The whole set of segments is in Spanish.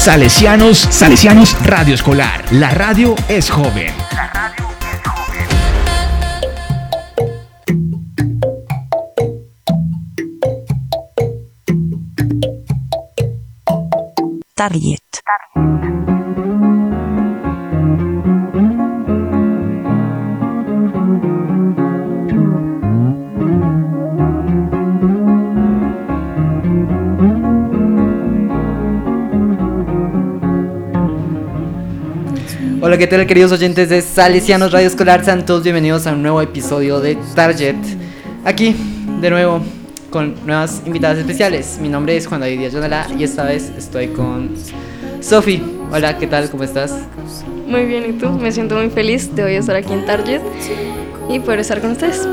Salesianos, Salesianos Radio Escolar. La radio es joven. Target. Hola, ¿qué tal queridos oyentes de Salesianos Radio Escolar? Sean todos bienvenidos a un nuevo episodio de Target. Aquí, de nuevo, con nuevas invitadas especiales. Mi nombre es Juan David Díaz y esta vez estoy con Sofi. Hola, ¿qué tal? ¿Cómo estás? Muy bien, ¿y tú? Me siento muy feliz de hoy estar aquí en Target y poder estar con ustedes.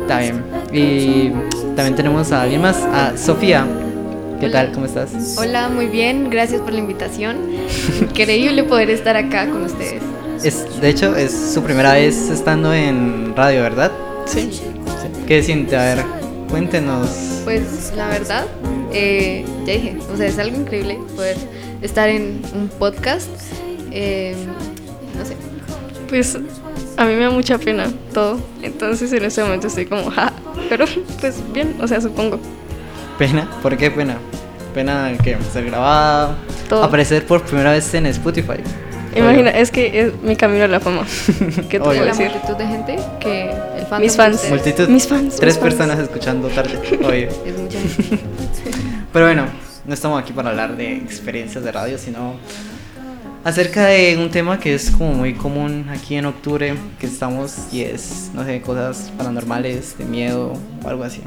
Está bien. Y también tenemos a alguien más, a Sofía. ¿Qué Hola. tal? ¿Cómo estás? Hola, muy bien, gracias por la invitación. Increíble poder estar acá con ustedes. Es, de hecho, es su primera vez estando en radio, ¿verdad? Sí. ¿Qué siente? A ver, cuéntenos. Pues la verdad, eh, ya dije, o sea, es algo increíble poder estar en un podcast. eh, no sé, Pues a mí me da mucha pena todo, entonces en este momento estoy como, ja, pero pues bien, o sea, supongo. ¿Pena? ¿Por qué pena? ¿Pena que ser grabada? Todo. Aparecer por primera vez en Spotify. Imagina, es que es mi camino a la fama. ¿Qué te puedo la decir? multitud de gente que el fan Mis fans. Multitud. Mis fans, Tres mis fans. personas escuchando tarde. Obvio. Es mucha gente. Pero bueno, no estamos aquí para hablar de experiencias de radio, sino acerca de un tema que es como muy común aquí en octubre, que estamos y es, no sé, cosas paranormales, de miedo o algo así.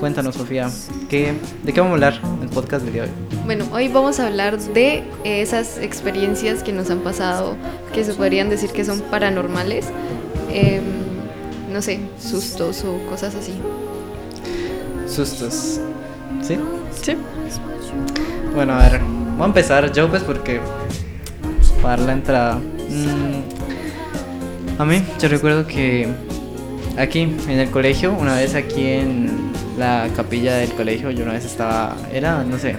Cuéntanos, Sofía, ¿qué, ¿de qué vamos a hablar en el podcast del día de hoy? Bueno, hoy vamos a hablar de esas experiencias que nos han pasado, que se podrían decir que son paranormales. em, no sé, sustos o cosas así. Sustos. ¿Sí? Sí. Bueno, a ver, voy a empezar yo pues porque para la entrada. mm, a mí, yo recuerdo que aquí en el colegio, una vez aquí en la capilla del colegio, yo una vez estaba, era, no sé,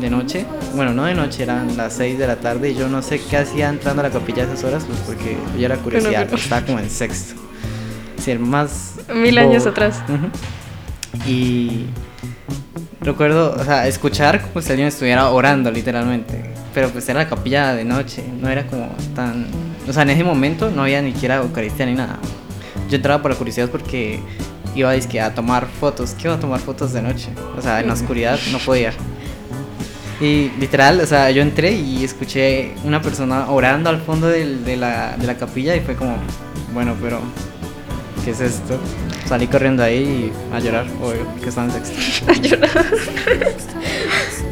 de noche, bueno, no de noche, eran las 6 de la tarde y yo no sé qué hacía entrando a la capilla a esas horas, pues porque yo era curiosidad, pero- estaba como en sexto. Sí, más... Mil años atrás. Y recuerdo, o sea, escuchar como si alguien estuviera orando literalmente. Pero pues era la capilla de noche, no era como tan... O sea, en ese momento no había ni siquiera Eucaristía ni nada. Yo entraba por la curiosidad porque iba dizque, a tomar fotos. ¿Qué iba a tomar fotos de noche? O sea, en la oscuridad no podía. Y literal, o sea, yo entré y escuché una persona orando al fondo de, la, de la capilla y fue como, bueno, pero ¿qué es esto? Salí corriendo ahí y a llorar, obvio, que estaba en sexto. a llorar.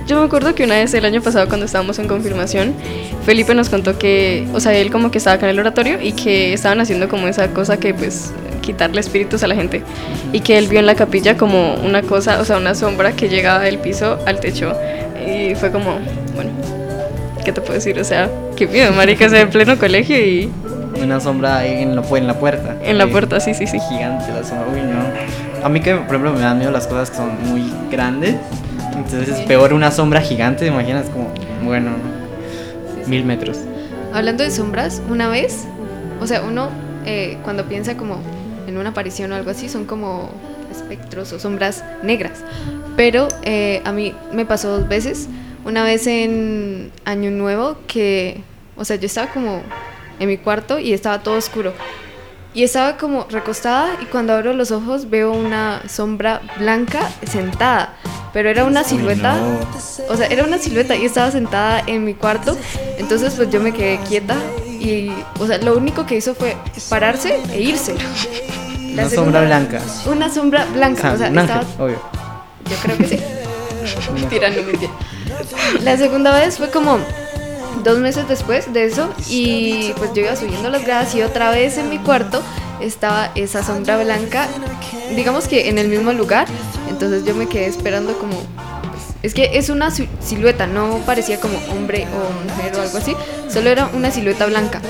Yo me acuerdo que una vez el año pasado cuando estábamos en confirmación, Felipe nos contó que, o sea, él como que estaba acá en el oratorio y que estaban haciendo como esa cosa que pues quitarle espíritus a la gente y que él vio en la capilla como una cosa, o sea, una sombra que llegaba del piso al techo y fue como, bueno, ¿qué te puedo decir? O sea, qué miedo, marica, o sea, en pleno colegio y Una sombra ahí en la, pu- en la puerta. en la Sí, puerta, sí, sí, sí. Gigante la sombra, uy, no. A mí que, por ejemplo, me dan miedo las cosas que son muy grandes. Entonces es peor una sombra gigante, ¿te imaginas? Como, bueno, mil metros. Hablando de sombras, una vez, o sea, uno eh, cuando piensa como en una aparición o algo así, son como espectros o sombras negras. Pero eh, a mí me pasó dos veces. Una vez en Año Nuevo que, o sea, yo estaba como en mi cuarto y estaba todo oscuro. Y estaba como recostada y cuando abro los ojos veo una sombra blanca sentada. Pero era una silueta. O sea, era una silueta y estaba sentada en mi cuarto. Entonces, pues yo me quedé quieta y, o sea, lo único que hizo fue pararse e irse. La Una segunda- sombra blanca. Una sombra O blanca. sea, O sea, un ángel, estaba. obvio. Yo creo que sí. Mentira, no mentira. La segunda vez fue como dos meses después de eso y pues yo iba subiendo las gradas y otra vez en mi cuarto estaba esa sombra blanca, digamos que en el mismo lugar. Entonces yo me quedé esperando como... es que es una si- silueta, no parecía como hombre o mujer o algo así, solo era una silueta blanca.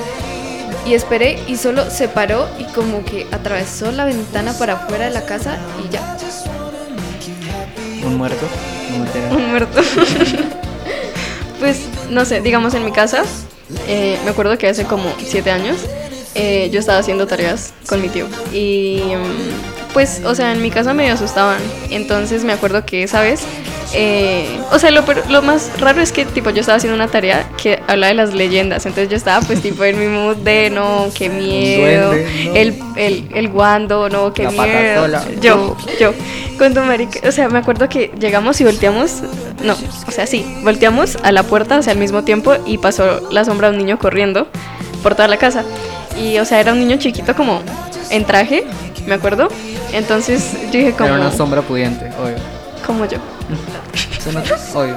Y esperé y solo se paró y como que atravesó la ventana para afuera de la casa y ya. Un muerto. No. Un muerto. Pues no sé, digamos en mi casa, eh, me acuerdo que hace como siete años eh, yo estaba haciendo tareas con mi tío y mm, pues, o sea, en mi casa me asustaban. Entonces me acuerdo que esa vez, eh, o sea, lo, pero- lo más raro es que tipo yo estaba haciendo una tarea que habla de las leyendas. Entonces yo estaba pues tipo en mi mood de no, qué miedo, duende, no. el, el, el guando, no, qué La miedo. patatola, Yo, yo, cuando marica, o sea, me acuerdo que llegamos y volteamos, no, o sea, sí, volteamos a la puerta, o sea, al mismo tiempo y pasó la sombra de un niño corriendo por toda la casa. Y, o sea, era un niño chiquito como en traje, me acuerdo. Entonces yo dije como, Era una sombra pudiente, obvio. como yo. Eso no- Obvio.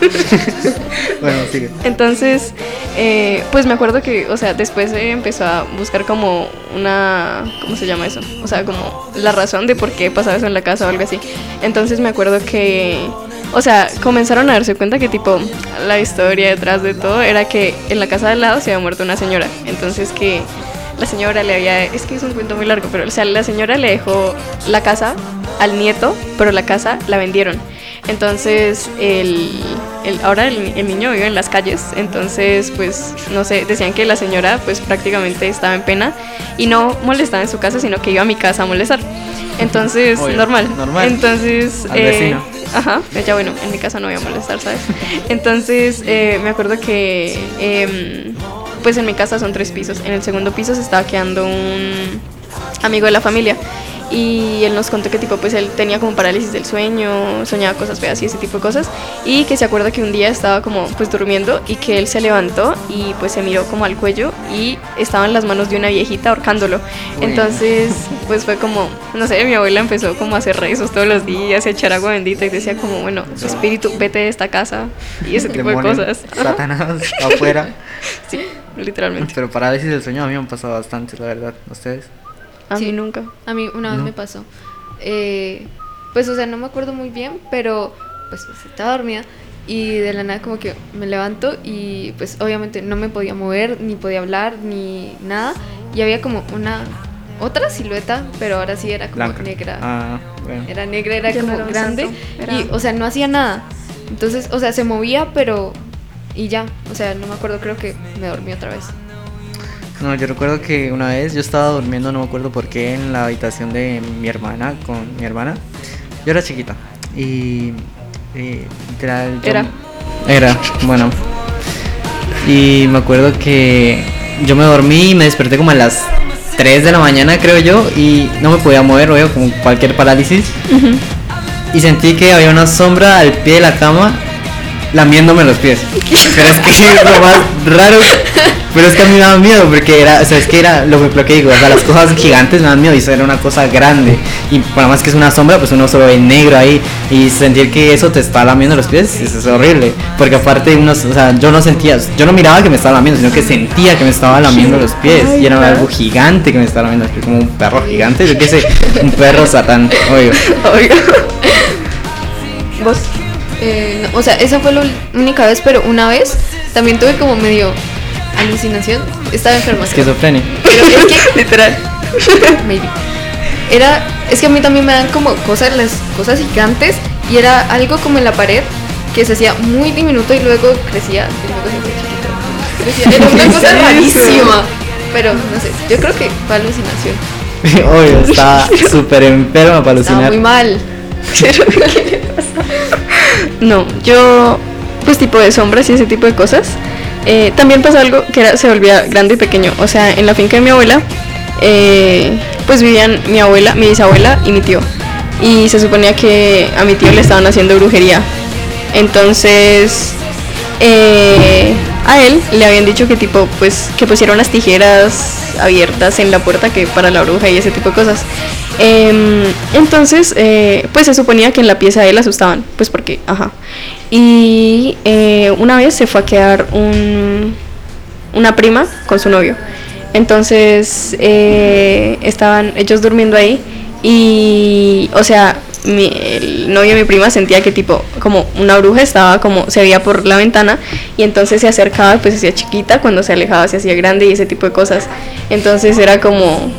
bueno, sigue. Entonces, eh, pues me acuerdo que, o sea, después eh, empezó a buscar como una, ¿cómo se llama eso? O sea, como la razón de por qué pasaba eso en la casa o algo así. Entonces me acuerdo que, o sea, comenzaron a darse cuenta que tipo la historia detrás de todo era que en la casa de al lado se había muerto una señora. Entonces que la señora le había, es que es un cuento muy largo, pero o sea, la señora le dejó la casa al nieto, pero la casa la vendieron. Entonces, el, el- ahora el, el niño vive en las calles, entonces, pues, no sé, decían que la señora, pues, prácticamente estaba en pena y no molestaba en su casa, sino que iba a mi casa a molestar. Entonces, Obvio, normal. normal. Entonces, Al vecino. Ajá, ya bueno, en mi casa no voy a molestar, ¿sabes? Entonces, eh, me acuerdo que, em, pues en mi casa son tres pisos. En el segundo piso se estaba quedando un amigo de la familia. Y él nos contó que tipo, pues él tenía como parálisis del sueño, soñaba cosas feas y ese tipo de cosas. Y que se acuerda que un día estaba como pues durmiendo y que él se levantó y pues se miró como al cuello y estaban las manos de una viejita ahorcándolo. Uy. Entonces, pues fue como, no sé, mi abuela empezó como a hacer rezos todos los días, a echar agua bendita y decía como, bueno, espíritu, vete de esta casa y ese tipo de cosas. Satanás afuera. Sí, literalmente. Pero parálisis del sueño a mí me han pasado bastante, la verdad. ¿Ustedes? A Sí. mí nunca. A mí una vez No. me pasó. Eh, pues, o sea, no me acuerdo muy bien, pero pues estaba dormida y de la nada como que me levanto y pues obviamente no me podía mover, ni podía hablar, ni nada. Y había como una otra silueta, pero ahora sí era como Blanca. negra. Ah, bueno. Era negra, era Ya como era grande. era- Y, o sea, no hacía nada. Entonces, o sea, se movía, pero... Y ya, o sea, no me acuerdo, creo que me dormí otra vez. No, yo recuerdo que una vez yo estaba durmiendo, no me acuerdo por qué, en la habitación de mi hermana, con mi hermana. Yo era chiquita. Y. eh, literal, yo- Era. Era, bueno. Y me acuerdo que yo me dormí y me desperté como a las 3 de la mañana, creo yo, y no me podía mover, obvio, como cualquier parálisis. Y sentí que había una sombra al pie de la cama lamiéndome los pies. Pero es que es lo más raro. Pero es que a mí me daba miedo porque era, o sea, es que era lo, lo que digo, o sea, las cosas gigantes me dan miedo y eso era una cosa grande. Y por más que es una sombra, pues uno solo ve negro ahí y sentir que eso te está lamiendo los pies, eso es horrible. Porque aparte, unos, o sea, yo no sentía, yo no miraba que me estaba lamiendo, sino que sentía que me estaba lamiendo los pies. Y era algo gigante que me estaba lamiendo los pies, como un perro gigante, yo qué sé, un perro satán, obvio. Obvio. ¿Vos? Eh, no, o sea, esa fue la única vez, pero una vez también tuve como medio alucinación. Estaba enferma. Esquizofrenia. Pero es que, Literal. maybe. Era, es que a mí también me dan como cosas, las cosas gigantes, y era algo como en la pared que se hacía muy diminuto y luego crecía, y luego se hacía chiquito. Crecía. Era una ¿Qué cosa rarísima. Pero no sé, yo creo que fue alucinación. Obvio, estaba súper enferma para Estaba alucinar. muy mal. No, yo, pues tipo de sombras y ese tipo de cosas. Eh, también pasó algo que era, se volvía grande y pequeño. O sea, en la finca de mi abuela, eh, pues vivían mi abuela, mi bisabuela y mi tío. Y se suponía que a mi tío le estaban haciendo brujería. Entonces, eh, a él le habían dicho que tipo, pues, que pusiera unas tijeras abiertas en la puerta que para la bruja y ese tipo de cosas. Em, entonces, eh, pues se suponía que en la pieza de él asustaban, pues porque, ajá. Y eh, una vez se fue a quedar un, una prima con su novio. Entonces eh, estaban ellos durmiendo ahí y, o sea, mi, el novio de mi prima sentía que tipo, como una bruja estaba como, se veía por la ventana y entonces se acercaba, pues se hacía chiquita, cuando se alejaba se hacía grande y ese tipo de cosas. Entonces era como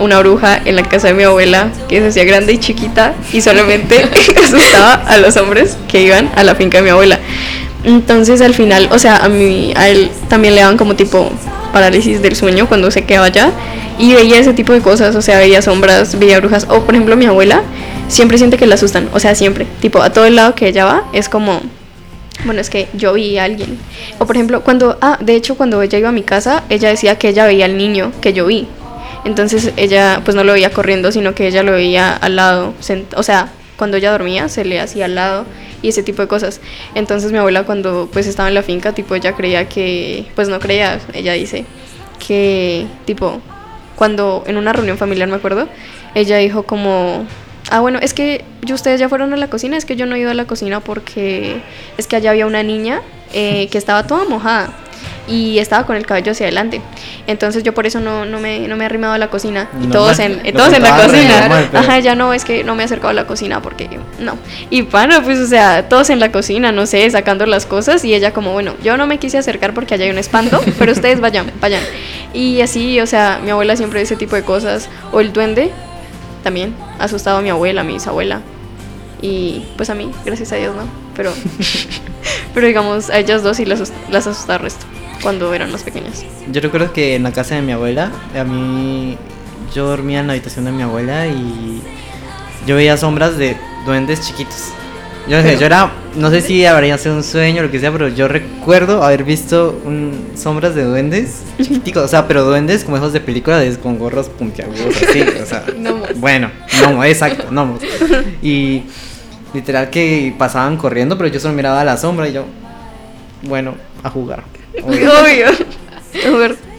una bruja en la casa de mi abuela que se hacía grande y chiquita y solamente asustaba a los hombres que iban a la finca de mi abuela. Entonces al final, o sea, a mí, a él también le daban como tipo parálisis del sueño cuando se quedaba allá y veía ese tipo de cosas, o sea, veía sombras, veía brujas, o por ejemplo mi abuela siempre siente que la asustan, o sea, siempre, tipo a todo el lado que ella va es como, bueno, es que yo vi a alguien, o por ejemplo cuando, ah, de hecho cuando ella iba a mi casa, ella decía que ella veía al niño que yo vi, entonces ella pues no lo veía corriendo, sino que ella lo veía al lado, o sea, cuando ella dormía se le hacía al lado y ese tipo de cosas. Entonces mi abuela cuando pues estaba en la finca, tipo ella creía que, pues no creía, ella dice que tipo cuando en una reunión familiar me acuerdo, ella dijo como, ah bueno, es que yo, ustedes ya fueron a la cocina, es que yo no he ido a la cocina porque es que allá había una niña eh, que estaba toda mojada y estaba con el cabello hacia adelante. Entonces yo por eso no, no, me, no me he arrimado a la cocina. Y todos en, todos en la cocina. Ajá, ya no, es que no me he acercado a la cocina porque no. Y bueno, pues o sea, todos en la cocina, no sé, sacando las cosas y ella como, bueno, yo no me quise acercar porque allá hay un espanto, pero ustedes vayan, vayan. Y así, o sea, mi abuela siempre ese tipo de cosas. O el duende también ha asustado a mi abuela, a mi bisabuela. Y pues a mí, gracias a Dios, ¿no? Pero, pero digamos, a ellas dos sí las, las asusta el resto cuando eran más pequeñas. Yo recuerdo que en la casa de mi abuela, a mí yo dormía en la habitación de mi abuela y yo veía sombras de duendes chiquitos. Yo, yo era, no sé si habría sido un sueño o lo que sea, pero yo recuerdo haber visto un, sombras de duendes chiquiticos, o sea, pero duendes como esos de película, de, con gorros puntiagudos, así, o sea, bueno, no, exacto, no. Y literal que pasaban corriendo, pero yo solo miraba a la sombra y yo, bueno, a jugar. Obvio.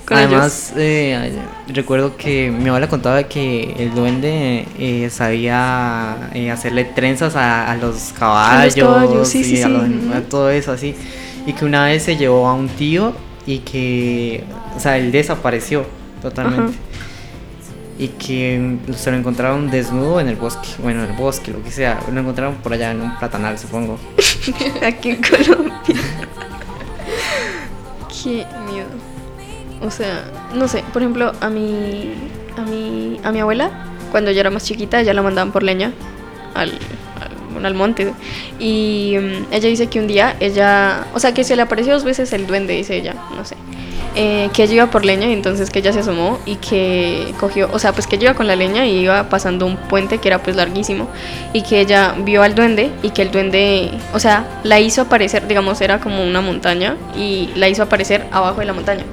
Además, eh, recuerdo que mi abuela contaba que el duende eh, sabía eh, hacerle trenzas a, los caballos, y a, todo eso así. Y que una vez se llevó a un tío y que, o sea, él desapareció totalmente. Y que se lo encontraron desnudo en el bosque, bueno, en el bosque, lo que sea. Lo encontraron por allá en un platanal, supongo. Aquí en Colombia. Qué miedo. O sea, no sé, por ejemplo, a mi, a mi, a mi abuela, cuando ella era más chiquita, ya la mandaban por leña al, al, al monte. Y mm, ella dice que un día ella, o sea, que se le apareció dos veces el duende, dice ella, no sé. Eh, que ella iba por leña y entonces que ella se asomó y que cogió, o sea, pues que ella iba con la leña y iba pasando un puente que era pues larguísimo y que ella vio al duende y que el duende, o sea, la hizo aparecer, digamos, era como una montaña y la hizo aparecer abajo de la montaña.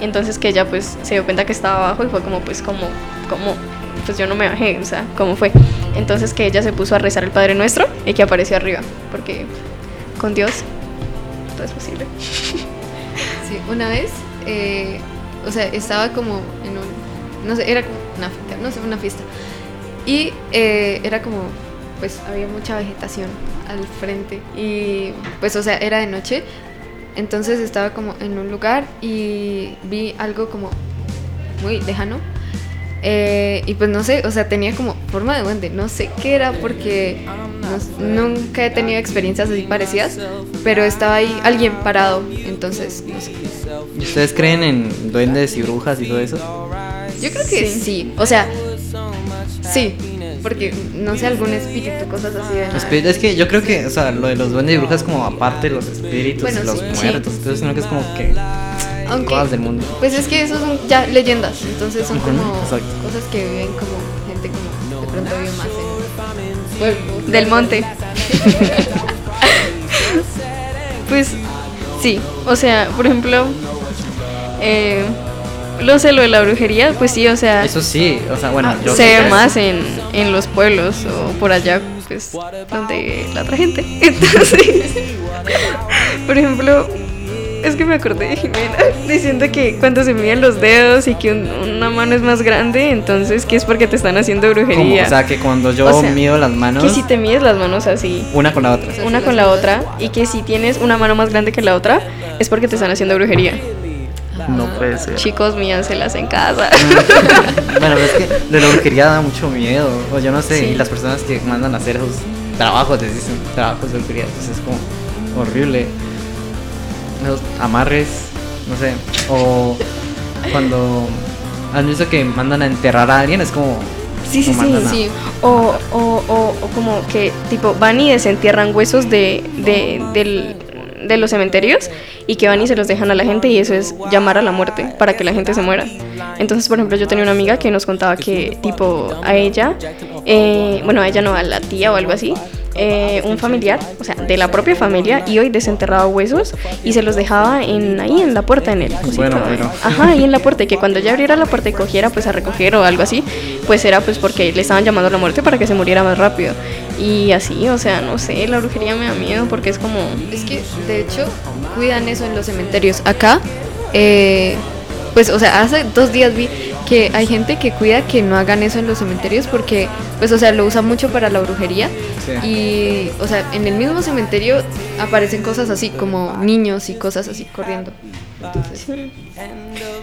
Entonces que ella pues se dio cuenta que estaba abajo y fue como pues como, como, pues yo no me bajé, o sea, ¿cómo fue? Entonces que ella se puso a rezar el Padre Nuestro y que apareció arriba, porque con Dios todo es posible. Sí, una vez, eh, o sea, estaba como en un, no sé, era una fiesta, no sé, una fiesta. Y eh, era como, pues había mucha vegetación al frente. Y pues, o sea, era de noche. Entonces estaba como en un lugar y vi algo como muy lejano eh, y pues no sé, o sea, tenía como forma de duende. No sé qué era porque nunca he tenido experiencias así parecidas, pero estaba ahí alguien parado, entonces no sé. ¿Y ustedes creen en duendes y brujas y todo eso? Yo creo que sí, o sea, sí, porque no sé, algún espíritu, cosas así. es que yo creo que, o sea, lo de los duendes y brujas es como aparte de los espíritus y los muertos, entonces no que es como que aunque, del mundo. Pues es que esos son ya leyendas, entonces son como cosas que viven como gente como de pronto vive más en pueblos. Del monte. pues sí, o sea, por ejemplo, eh, lo sé, lo de la brujería, pues sí, o sea. Eso sí, o sea, bueno, yo Se ve más en, en los pueblos o por allá, pues, donde la otra gente. Entonces, por ejemplo, es que me acordé de Jimena diciendo que cuando se miden los dedos y que una mano es más grande, entonces que es porque te están haciendo brujería. O sea, que cuando yo mido las manos. Que si te mides las manos así. Una con la otra. Una con la otra. Y que si tienes una mano más grande que la otra, es porque te están haciendo brujería. No puede ser. Chicos, míanselas en casa. bueno, es que de la brujería da mucho miedo. O yo no sé, y las personas que mandan a hacer esos trabajos, les dicen trabajos de brujería, entonces es como horrible amarres, no sé, o cuando han visto que mandan a enterrar a alguien, es como... Sí, sí, sí, sí. O, o, o, como que tipo van y desentierran huesos de, de, del, de los cementerios y que van y se los dejan a la gente y eso es llamar a la muerte para que la gente se muera. Entonces, por ejemplo, yo tenía una amiga que nos contaba que tipo a ella, eh, bueno, a ella no, a la tía o algo así, eh, un familiar, o sea, de la propia familia, y hoy desenterraba huesos y se los dejaba en, ahí en la puerta, en el cosito, Bueno, bueno. Ajá, ahí en la puerta, y que cuando ya abriera la puerta y cogiera pues a recoger o algo así, pues era pues porque le estaban llamando a la muerte para que se muriera más rápido. Y así, o sea, no sé, la brujería me da miedo porque es como... Es que, de hecho, cuidan eso en los cementerios. Acá, eh, pues, o sea, hace dos días vi que hay gente que cuida que no hagan eso en los cementerios porque, pues, o sea, lo usan mucho para la brujería. Sí. Y, o sea, en el mismo cementerio aparecen cosas así, como niños y cosas así corriendo. Entonces,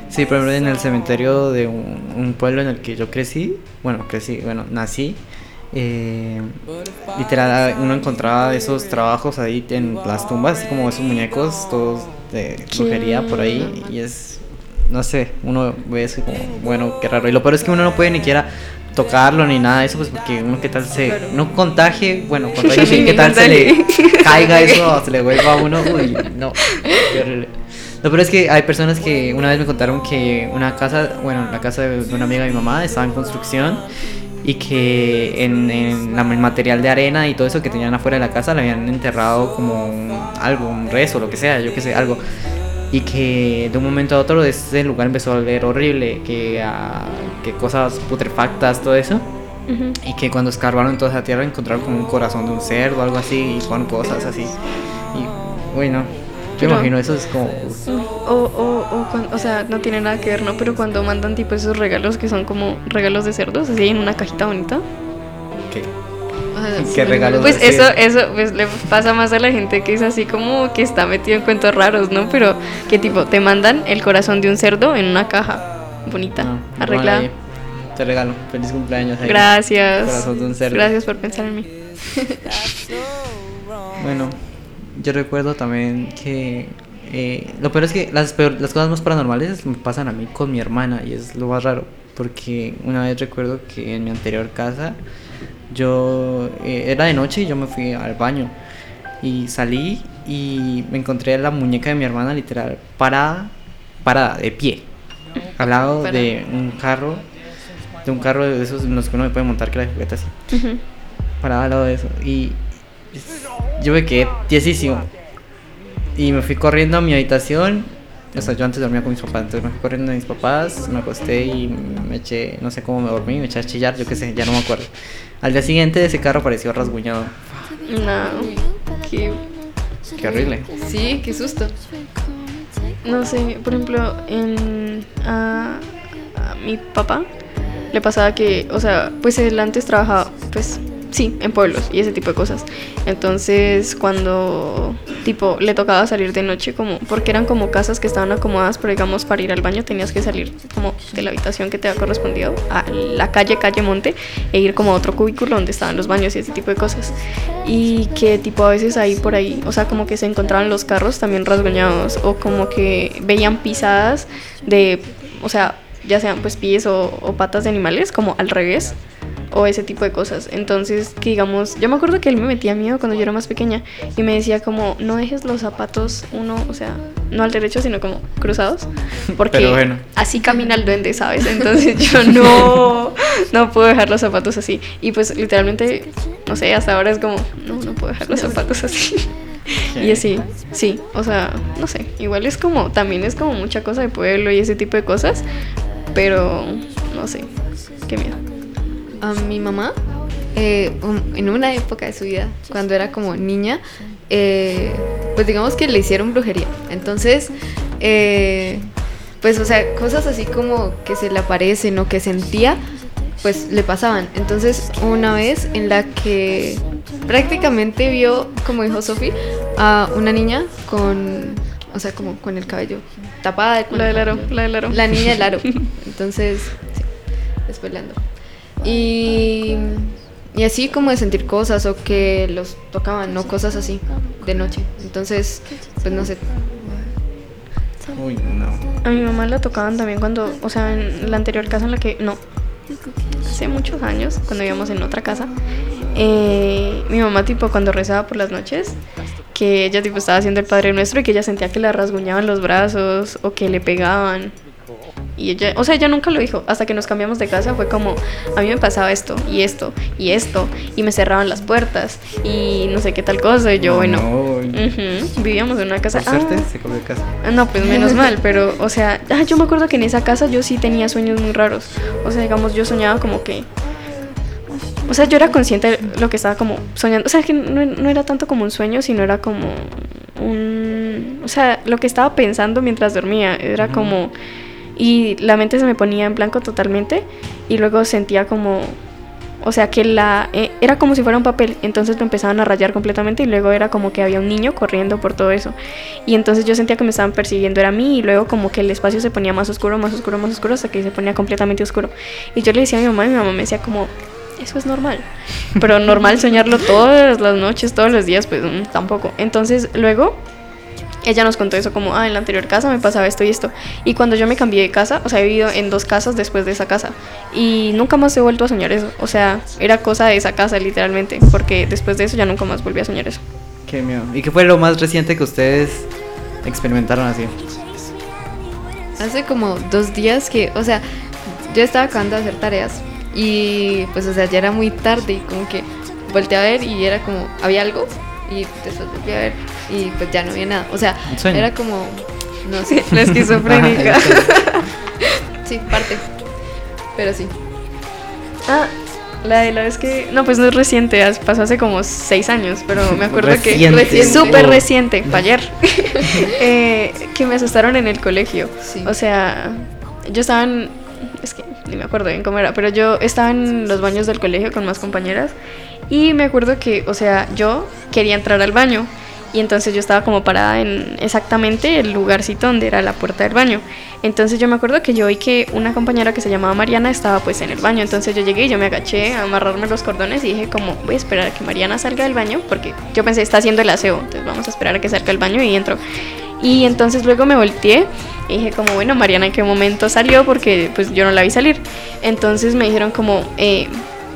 Sí, por ejemplo, en el cementerio de un, un pueblo en el que yo crecí, bueno, crecí, bueno, nací, eh, literal, uno encontraba esos trabajos ahí en las tumbas, así como esos muñecos, todos de brujería por ahí, y es, no sé, uno ve eso como, bueno, qué raro. Y lo peor es que uno no puede ni siquiera tocarlo ni nada de eso, pues porque uno qué tal se, no contagie, bueno, contagie, sí, qué tal se le caiga eso, se le vuelva a uno, uy, no, qué horrible. Lo peor es que hay personas que una vez me contaron que una casa, bueno, la casa de una amiga de mi mamá estaba en construcción y que en, en la- el material de arena y todo eso que tenían afuera de la casa le habían enterrado como un- algo, un rezo, lo que sea, yo que sé, algo. Y que de un momento a otro ese lugar empezó a oler horrible, que, ah, que cosas putrefactas, todo eso. Ujú. Y que cuando escarbaron toda esa tierra encontraron como un corazón de un cerdo algo así, y fueron cosas así. Y, uy, no. Yo Pero- imagino eso es como. O, o, o, o sea, no tiene nada que ver, ¿no? Pero cuando mandan tipo esos regalos que son como regalos de cerdos, así en una cajita bonita. ¿qué? ¿Qué sí, regalos? Pues eso, eso pues le pasa más a la gente que es así como que está metido en cuentos raros, ¿no? Pero que tipo te mandan el corazón de un cerdo en una caja bonita, No, arreglada. Te regalo. Feliz cumpleaños. ahí. Gracias. Corazón de un cerdo. Gracias por pensar en mí. Bueno, yo recuerdo también que eh, lo peor es que las, peor- las cosas más paranormales me pasan a mí con mi hermana y es lo más raro. Porque una vez recuerdo que en mi anterior casa yo eh, era de noche y yo me fui al baño y salí y me encontré la muñeca de mi hermana literal parada, parada, de pie, al lado de un carro, de un carro de esos en los que uno me puede montar que era de juguete así parada al lado de eso. Y yo me quedé tiesísimo. Y me fui corriendo a mi habitación. O sea, yo antes dormía con mis papás. Entonces me fui corriendo a mis papás, me acosté y me eché, no sé cómo me dormí, me eché a chillar, yo qué sé, ya no me acuerdo. Al día siguiente ese carro pareció rasguñado. No. Qué- Qué horrible. Sí, qué susto. no sé, por ejemplo, en a, a mi papá le pasaba que, o sea, pues él antes trabajaba, pues sí, en pueblos y ese tipo de cosas. Entonces, cuando tipo le tocaba salir de noche como porque eran como casas que estaban acomodadas, pero digamos para ir al baño tenías que salir como de la habitación que te había correspondido a la calle calle monte e ir como a otro cubículo donde estaban los baños y ese tipo de cosas. Y que tipo a veces ahí por ahí, o sea, como que se encontraban los carros también rasguñados o como que veían pisadas de, o sea, ya sean pues pies o, o patas de animales como al revés o ese tipo de cosas. Entonces, que digamos, yo me acuerdo que él me metía miedo cuando yo era más pequeña y me decía como, no dejes los zapatos uno, o sea, no al derecho, sino como cruzados, porque Pero bueno. así camina el duende, ¿sabes? Entonces yo no, no puedo dejar los zapatos así. Y pues literalmente, no sé, hasta ahora es como, no, no puedo dejar los zapatos así. Y así, sí, o sea, no sé, igual es como, también es como mucha cosa de pueblo y ese tipo de cosas, pero no sé, qué miedo. A mi mamá, eh, um, en una época de su vida, cuando era como niña, eh, pues digamos que le hicieron brujería. Entonces, eh, pues, o sea, cosas así como que se le aparecen o que sentía, pues le pasaban. Entonces, una vez en la que prácticamente vio, como dijo Sofi, a una niña con, o sea, como con el cabello tapada. con La el del aro, la del aro. La niña del aro. Entonces, sí, desvelando. Y, y así como de sentir cosas o que los tocaban, ¿no? Cosas así, de noche. Entonces, pues no sé. Uy, no. A mi mamá la tocaban también cuando, o sea, en la anterior casa en la que, no, hace muchos años, cuando vivíamos en otra casa, eh, mi mamá tipo cuando rezaba por las noches, que ella tipo estaba haciendo el Padre Nuestro y que ella sentía que le rasguñaban los brazos o que le pegaban. Y ella, o sea, ella nunca lo dijo. Hasta que nos cambiamos de casa fue como, a mí me pasaba esto y esto y esto. Y me cerraban las puertas y no sé qué tal cosa. Y yo, bueno, No, vivíamos en una casa. por suerte Ah, se cambió de casa. no, pues menos mal, pero, o sea, ah, yo me acuerdo que en esa casa yo sí tenía sueños muy raros. O sea, digamos, yo soñaba como que. O sea, yo era consciente de lo que estaba como soñando. O sea, que no, no era tanto como un sueño, sino era como un. O sea, lo que estaba pensando mientras dormía. Era como. Y la mente se me ponía en blanco totalmente. Y luego sentía como. O sea, que la. eh, era como si fuera un papel. Entonces me empezaban a rayar completamente. Y luego era como que había un niño corriendo por todo eso. Y entonces yo sentía que me estaban persiguiendo, era a mí, y luego como que el espacio se ponía más oscuro, más oscuro, más oscuro, hasta que se ponía completamente oscuro. Y yo le decía a mi mamá, y mi mamá me decía como, eso es normal. Pero normal soñarlo todas las noches, todos los días, pues mm, tampoco. Entonces luego ella nos contó eso como, ah, en la anterior casa me pasaba esto y esto. Y cuando yo me cambié de casa, o sea, he vivido en dos casas después de esa casa. Y nunca más he vuelto a soñar eso. O sea, era cosa de esa casa literalmente. Porque después de eso ya nunca más volví a soñar eso. Qué miedo. ¿Y qué fue lo más reciente que ustedes experimentaron así? Hace como dos días que, o sea, yo estaba acabando de hacer tareas y pues, o sea, ya era muy tarde y como que volteé a ver y era como, había algo y después volví a ver y pues ya no había nada. O sea, era como, no sé, La esquizofrénica. Ajá, sí, parte. Pero sí. Ah, la de la vez que. No, pues no es reciente, as- pasó hace como seis años, pero me acuerdo que. Reciente. Recién- Súper reciente, fue ayer. Eh, que me asustaron en el colegio. Sí. O sea, yo estaba en. Ni me acuerdo bien cómo era, pero yo estaba en los baños del colegio con más compañeras. Y me acuerdo que, o sea, yo quería entrar al baño. Y entonces yo estaba como parada en exactamente el lugarcito donde era la puerta del baño. Entonces yo me acuerdo que yo vi que una compañera que se llamaba Mariana estaba pues en el baño. Entonces yo llegué y yo me agaché a amarrarme los cordones y dije como voy a esperar a que Mariana salga del baño porque yo pensé está haciendo el aseo. Entonces vamos a esperar a que salga del baño y entro. Y entonces luego me volteé y dije como bueno Mariana en qué momento salió porque pues yo no la vi salir. Entonces me dijeron como eh,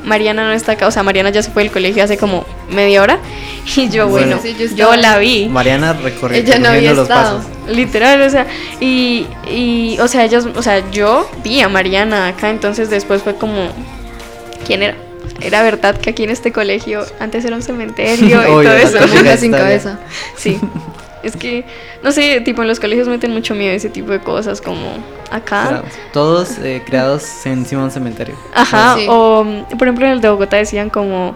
Mariana no está acá, o sea, Mariana ya se fue del colegio hace como media hora. Y yo, Bueno. bueno, Sí, yo la vi. Mariana recorrió Ella no había los estado. pasos. Literal, o sea, y, y, o sea, ellos, o sea, yo vi a Mariana acá, entonces después fue como, ¿quién era? Era verdad que aquí en este colegio antes era un cementerio y todo eso. Nunca sin cabeza. Sí. Es que, no sé, tipo en los colegios meten mucho miedo a ese tipo de cosas, como acá. Claro, Todos eh, creados encima de un cementerio. Ajá, Sí. o por ejemplo en el de Bogotá decían como,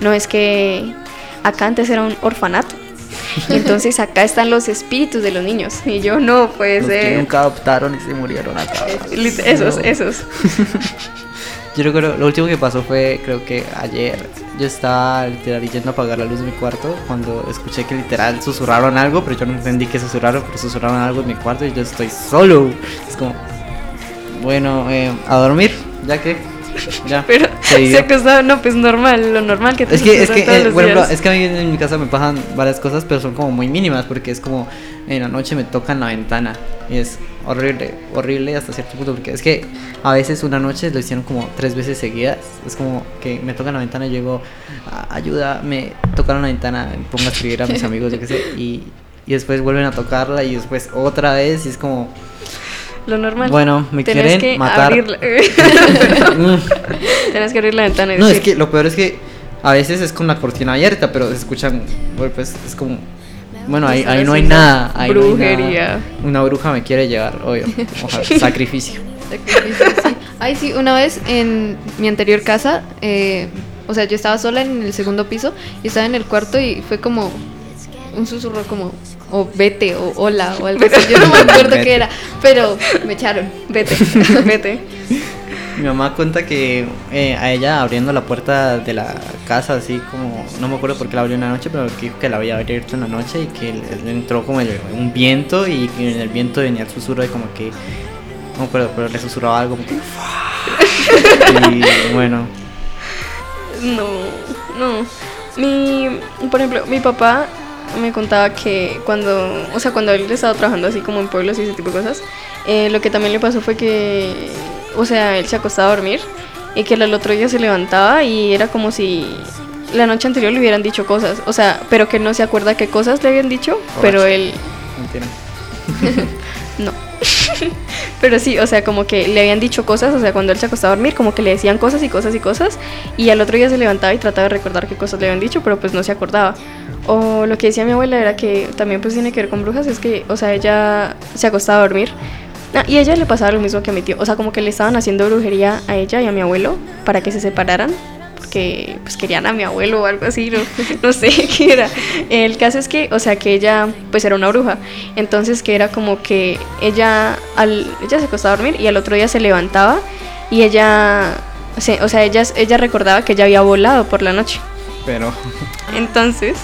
no es que acá antes era un orfanato. Y entonces acá están los espíritus de los niños. Y yo no puede Los que ser. nunca adoptaron y se murieron acá. Lit- Esos, No. esos. Yo recuerdo, lo último que pasó fue, creo que ayer, yo estaba literal yendo a apagar la luz de mi cuarto cuando escuché que literal susurraron algo, pero yo no entendí que susurraron, pero susurraron algo en mi cuarto y yo estoy solo. Es como, bueno, eh, a dormir, ya que, ya. Pero se se acostaba, no, pues normal, lo normal que te Es que, es que, eh, ejemplo, días. es que a mí en mi casa me pasan varias cosas, pero son como muy mínimas, porque es como en la noche me tocan la ventana y es horrible, horrible hasta cierto punto, porque es que a veces una noche lo hicieron como tres veces seguidas, es como que me tocan la ventana y llego, "Ah, ayuda, me tocaron la ventana, me pongo a escribir a mis amigos, yo qué sé, y, y después vuelven a tocarla y después otra vez y es como, Lo normal. bueno, me Tenés quieren que matar. abrir-. Tenés que abrir la ventana y No, es que lo peor es que a veces es con la cortina abierta, pero se escuchan golpes, es como... Bueno, ahí, ahí no hay nada. ahí no hay brujería. nada. Una bruja me quiere llevar, obvio. Ojalá, sacrificio. Sacrificio, sí. Ay, sí, una vez en mi anterior casa, eh, o sea, yo estaba sola en el segundo piso y estaba en el cuarto y fue como un susurro como, o vete, o hola, o algo así. Yo no me acuerdo Vete. qué era, pero me echaron, vete. vete. Mi mamá cuenta que eh, a ella abriendo la puerta de la casa, así como, no me acuerdo por qué la abrió en la noche, pero que dijo que la había abierto en la noche y que le entró como el- un viento y que en el viento venía el susurro de como que, no me acuerdo, pero le susurraba algo como que... y bueno, No, no. Mi, por ejemplo, mi papá me contaba que cuando, o sea, cuando él estaba trabajando así como en pueblos y ese tipo de cosas, eh, lo que también le pasó fue que, o sea, él se acostaba a dormir y que al otro día se levantaba y era como si la noche anterior le hubieran dicho cosas, o sea, pero que no se acuerda qué cosas le habían dicho, pero él Mentira. no. pero sí, o sea, como que le habían dicho cosas, o sea, cuando él se acostaba a dormir, como que le decían cosas y cosas y cosas, y al otro día se levantaba y trataba de recordar qué cosas le habían dicho, pero pues no se acordaba. O lo que decía mi abuela era que también pues tiene que ver con brujas, es que, o sea, ella se acostaba a dormir. Ah, y a ella le pasaba lo mismo que a mi tío, o sea, como que le estaban haciendo brujería a ella y a mi abuelo para que se separaran, porque pues querían a mi abuelo o algo así, no, no sé qué era. El caso es que, o sea, que ella pues era una bruja, entonces que era como que ella, al, ella se acostaba a dormir y al otro día se levantaba y ella, o sea, ella, ella recordaba que ella había volado por la noche. Pero. Entonces,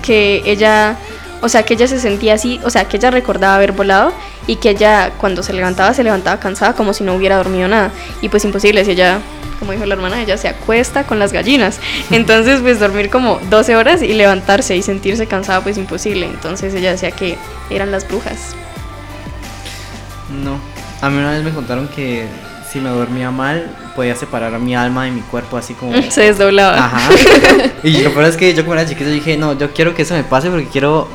que ella, o sea, que ella se sentía así, o sea, que ella recordaba haber volado y que ella cuando se levantaba, se levantaba cansada como si no hubiera dormido nada. Y pues imposible, si ella, como dijo la hermana, ella se acuesta con las gallinas. Entonces, pues dormir como 12 horas y levantarse y sentirse cansada, pues imposible. Entonces ella decía que eran las brujas. No. A mí una vez me contaron que si me dormía mal, podía separar a mi alma de mi cuerpo, así como. Se desdoblaba. Ajá. Y lo peor es que yo, como era chiquito, dije, no, yo quiero que eso me pase porque quiero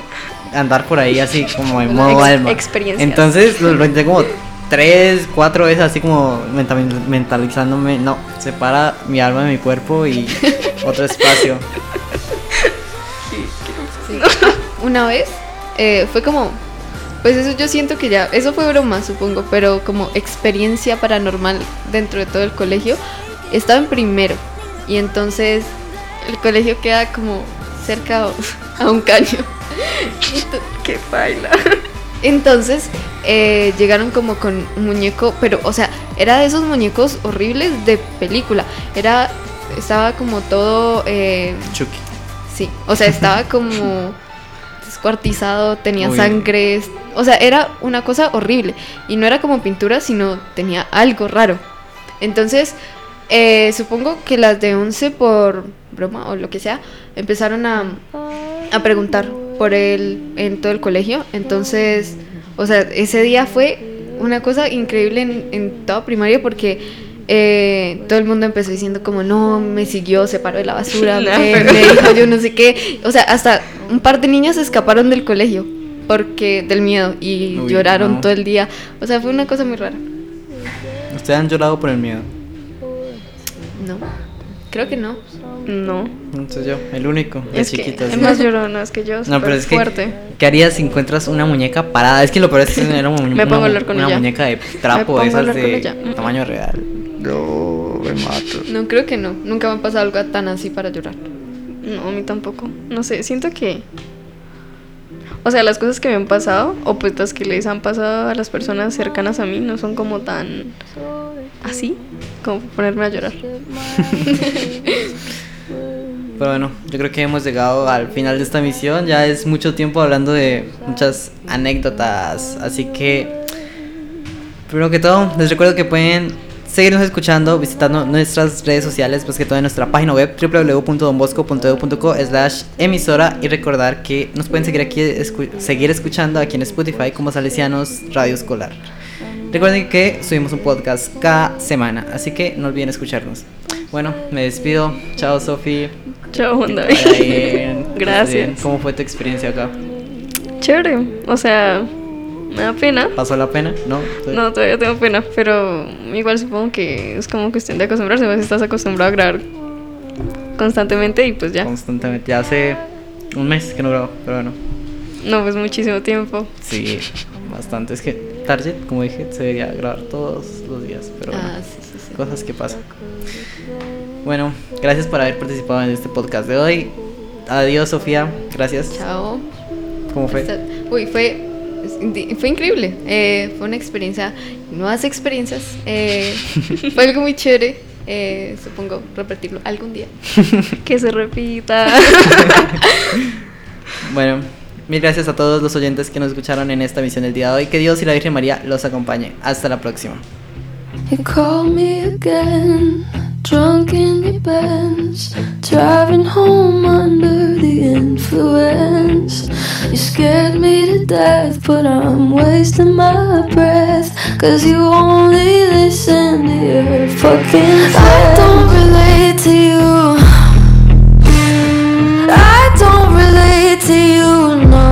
andar por ahí así como en modo Ex- alma. experiencias. Entonces lo, intenté como tres, cuatro veces, así como mental- mentalizándome. No, separa mi alma de mi cuerpo y otro espacio. Sí. Una vez eh, fue como, pues eso yo siento que ya, eso fue broma supongo, pero como experiencia paranormal dentro de todo el colegio, estaba en primero y entonces el colegio queda como cerca a un caño. Qué baila. Entonces eh, llegaron como con un muñeco, pero o sea, era de esos muñecos horribles de película, era, estaba como todo... eh, Chucky. Sí, o sea, estaba como descuartizado, tenía Uy. sangre, o sea, era una cosa horrible. Y no era como pintura, sino tenía algo raro. Entonces, eh, supongo que las de 11 por broma o lo que sea, empezaron a, a preguntar por él en todo el colegio. Entonces, o sea, ese día fue una cosa increíble en, en toda primaria porque eh, todo el mundo empezó diciendo como no, me siguió, se paró de la basura, No, me, pero- me dijo yo no sé qué. O sea, hasta un par de niñas escaparon del colegio porque del miedo y Uy, lloraron no. todo el día. O sea, fue una cosa muy rara. ¿Ustedes han llorado por el miedo? No, creo que no. No. Entonces yo, el único, de Es que chiquito. es así. más llorona, es que yo No, pero es que. fuerte. ¿Qué harías si encuentras una muñeca parada? Es que lo peor es que era una, Me pongo a una- hablar con una ella. muñeca de trapo, pongo a esas de ella. Tamaño real. No, me mato. No, creo que no. Nunca me ha pasado algo tan así para llorar. No, a mí tampoco. No sé, siento que. O sea, las cosas que me han pasado, o pues las que les han pasado a las personas cercanas a mí, no son como tan. Así, como ponerme a llorar. Pero bueno, yo creo que hemos llegado al final de esta misión. Ya es mucho tiempo hablando de muchas anécdotas. Así que, primero que todo, les recuerdo que pueden seguirnos escuchando visitando nuestras redes sociales, pues que todo en nuestra página web www.donbosco.edu.co slash emisora y recordar que nos pueden seguir aquí seguir escuchando aquí en Spotify como Salesianos Radio Escolar. Recuerden que subimos un podcast cada semana, así que no olviden escucharnos. Bueno, me despido. Chao, Sofi. Chao, David. bien, Gracias. bien. ¿Cómo fue tu experiencia acá? Chévere. O sea, me da pena. ¿Pasó la pena? ¿No? No, todavía tengo pena, pero igual supongo que es como cuestión de acostumbrarse. Veces estás acostumbrado a grabar constantemente y pues ya. Constantemente. Ya hace un mes que no grabo, pero bueno. No, pues muchísimo tiempo. Sí, bastante. Es que Target, como dije, se debería grabar todos los días, pero bueno. Ah, sí, sí, sí. Cosas que pasan. Bueno, gracias por haber participado en este podcast de hoy. Adiós, Sofía. Gracias. Chao. ¿Cómo fue? Uy, fue, fue increíble. Eh, fue una experiencia, nuevas experiencias. Eh, fue algo muy chévere. Eh, supongo repetirlo algún día. Que se repita. Bueno, mil gracias a todos los oyentes que nos escucharon en esta misión del día de hoy. Que Dios y la Virgen María los acompañe. Hasta la próxima. You call me again, drunk in your Benz, driving home under the influence. You scared me to death, but I'm wasting my breath. Cause you only listen to your fucking friends. I don't relate to you. see you now